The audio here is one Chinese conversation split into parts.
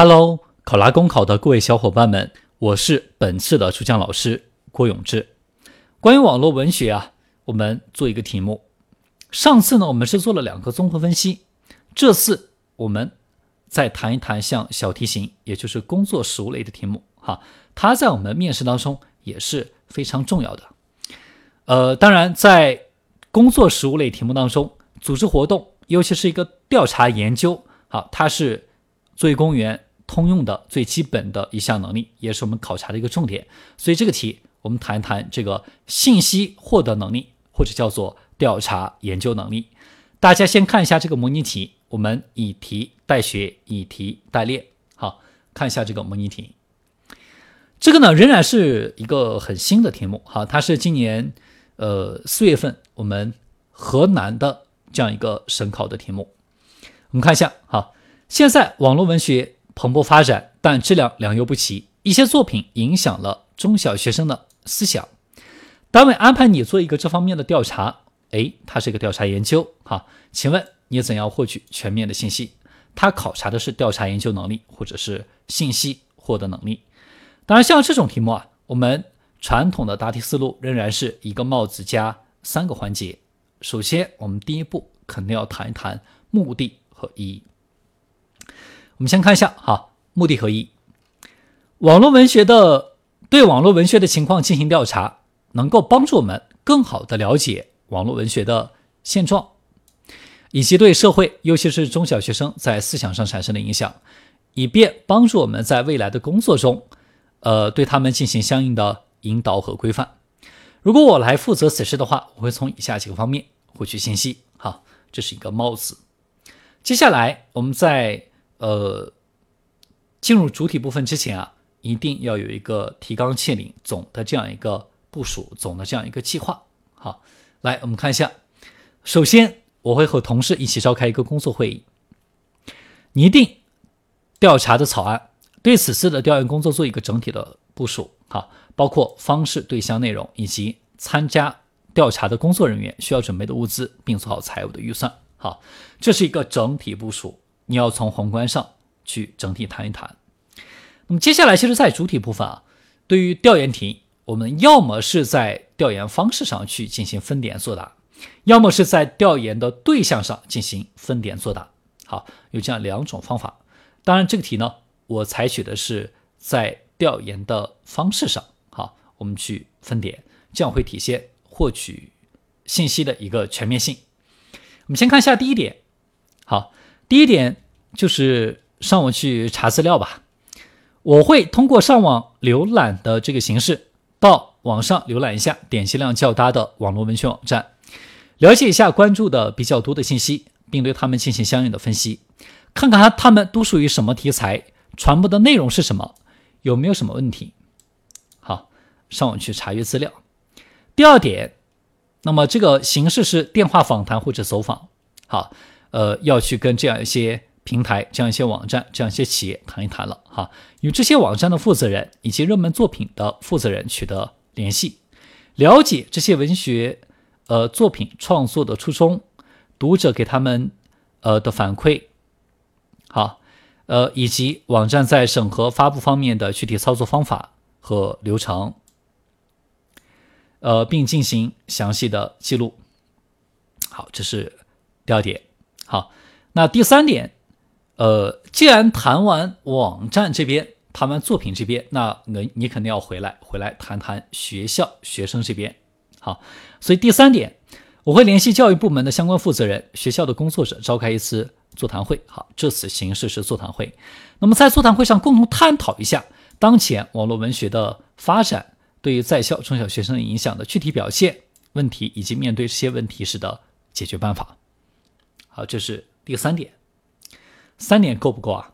Hello，考拉公考的各位小伙伴们，我是本次的主讲老师郭永志。关于网络文学啊，我们做一个题目。上次呢，我们是做了两个综合分析，这次我们再谈一谈像小题型，也就是工作实务类的题目。哈，它在我们面试当中也是非常重要的。呃，当然，在工作实务类题目当中，组织活动，尤其是一个调查研究，好，它是。作为公务员通用的最基本的一项能力，也是我们考察的一个重点。所以这个题，我们谈一谈这个信息获得能力，或者叫做调查研究能力。大家先看一下这个模拟题，我们以题代学，以题代练。好，看一下这个模拟题。这个呢，仍然是一个很新的题目。好，它是今年呃四月份我们河南的这样一个省考的题目。我们看一下，好。现在网络文学蓬勃发展，但质量良莠不齐，一些作品影响了中小学生的思想。单位安排你做一个这方面的调查，哎，它是一个调查研究，哈，请问你怎样获取全面的信息？它考察的是调查研究能力，或者是信息获得能力。当然，像这种题目啊，我们传统的答题思路仍然是一个帽子加三个环节。首先，我们第一步肯定要谈一谈目的和意义。我们先看一下哈，目的和意义。网络文学的对网络文学的情况进行调查，能够帮助我们更好的了解网络文学的现状，以及对社会，尤其是中小学生在思想上产生的影响，以便帮助我们在未来的工作中，呃，对他们进行相应的引导和规范。如果我来负责此事的话，我会从以下几个方面获取信息。好，这是一个帽子。接下来我们在呃，进入主体部分之前啊，一定要有一个提纲挈领总的这样一个部署，总的这样一个计划。好，来我们看一下。首先，我会和同事一起召开一个工作会议，拟定调查的草案，对此次的调研工作做一个整体的部署。好，包括方式、对象、内容以及参加调查的工作人员需要准备的物资，并做好财务的预算。好，这是一个整体部署。你要从宏观上去整体谈一谈。那么接下来，其实，在主体部分啊，对于调研题，我们要么是在调研方式上去进行分点作答，要么是在调研的对象上进行分点作答。好，有这样两种方法。当然，这个题呢，我采取的是在调研的方式上，好，我们去分点，这样会体现获取信息的一个全面性。我们先看一下第一点，好。第一点就是上网去查资料吧。我会通过上网浏览的这个形式，到网上浏览一下点击量较大的网络文学网站，了解一下关注的比较多的信息，并对他们进行相应的分析，看看他们都属于什么题材，传播的内容是什么，有没有什么问题。好，上网去查阅资料。第二点，那么这个形式是电话访谈或者走访。好。呃，要去跟这样一些平台、这样一些网站、这样一些企业谈一谈了哈，与这些网站的负责人以及热门作品的负责人取得联系，了解这些文学呃作品创作的初衷，读者给他们呃的反馈，好，呃以及网站在审核发布方面的具体操作方法和流程，呃，并进行详细的记录。好，这是第二点。好，那第三点，呃，既然谈完网站这边，谈完作品这边，那你你肯定要回来，回来谈谈学校学生这边。好，所以第三点，我会联系教育部门的相关负责人、学校的工作者，召开一次座谈会。好，这次形式是座谈会。那么在座谈会上，共同探讨一下当前网络文学的发展对于在校中小学生影响的具体表现问题，以及面对这些问题时的解决办法。好，这是第三点，三点够不够啊？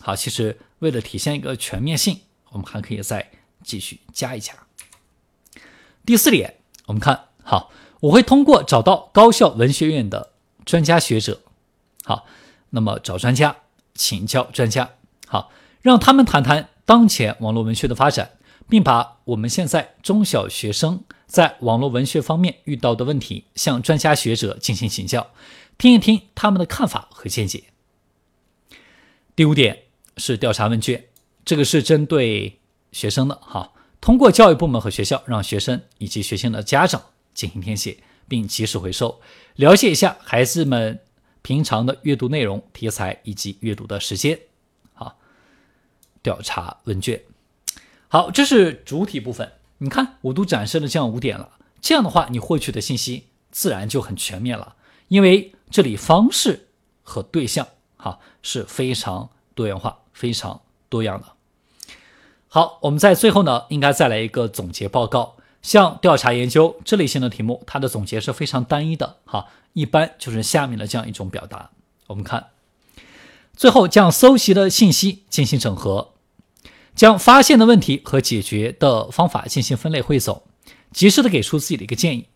好，其实为了体现一个全面性，我们还可以再继续加一加。第四点，我们看好，我会通过找到高校文学院的专家学者，好，那么找专家请教专家，好，让他们谈谈当前网络文学的发展，并把我们现在中小学生在网络文学方面遇到的问题向专家学者进行请教。听一听他们的看法和见解。第五点，是调查问卷，这个是针对学生的哈。通过教育部门和学校，让学生以及学生的家长进行填写，并及时回收，了解一下孩子们平常的阅读内容、题材以及阅读的时间。好，调查问卷。好，这是主体部分。你看，我都展示了这样五点了。这样的话，你获取的信息自然就很全面了，因为这里方式和对象哈是非常多元化、非常多样的。好，我们在最后呢，应该再来一个总结报告。像调查研究这类型的题目，它的总结是非常单一的哈，一般就是下面的这样一种表达。我们看，最后将搜集的信息进行整合。将发现的问题和解决的方法进行分类汇总，及时的给出自己的一个建议，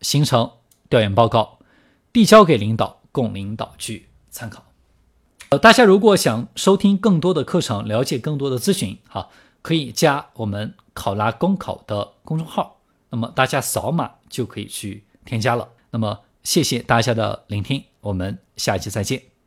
形成调研报告，递交给领导，供领导去参考。呃，大家如果想收听更多的课程，了解更多的咨询，哈，可以加我们考拉公考的公众号，那么大家扫码就可以去添加了。那么谢谢大家的聆听，我们下期再见。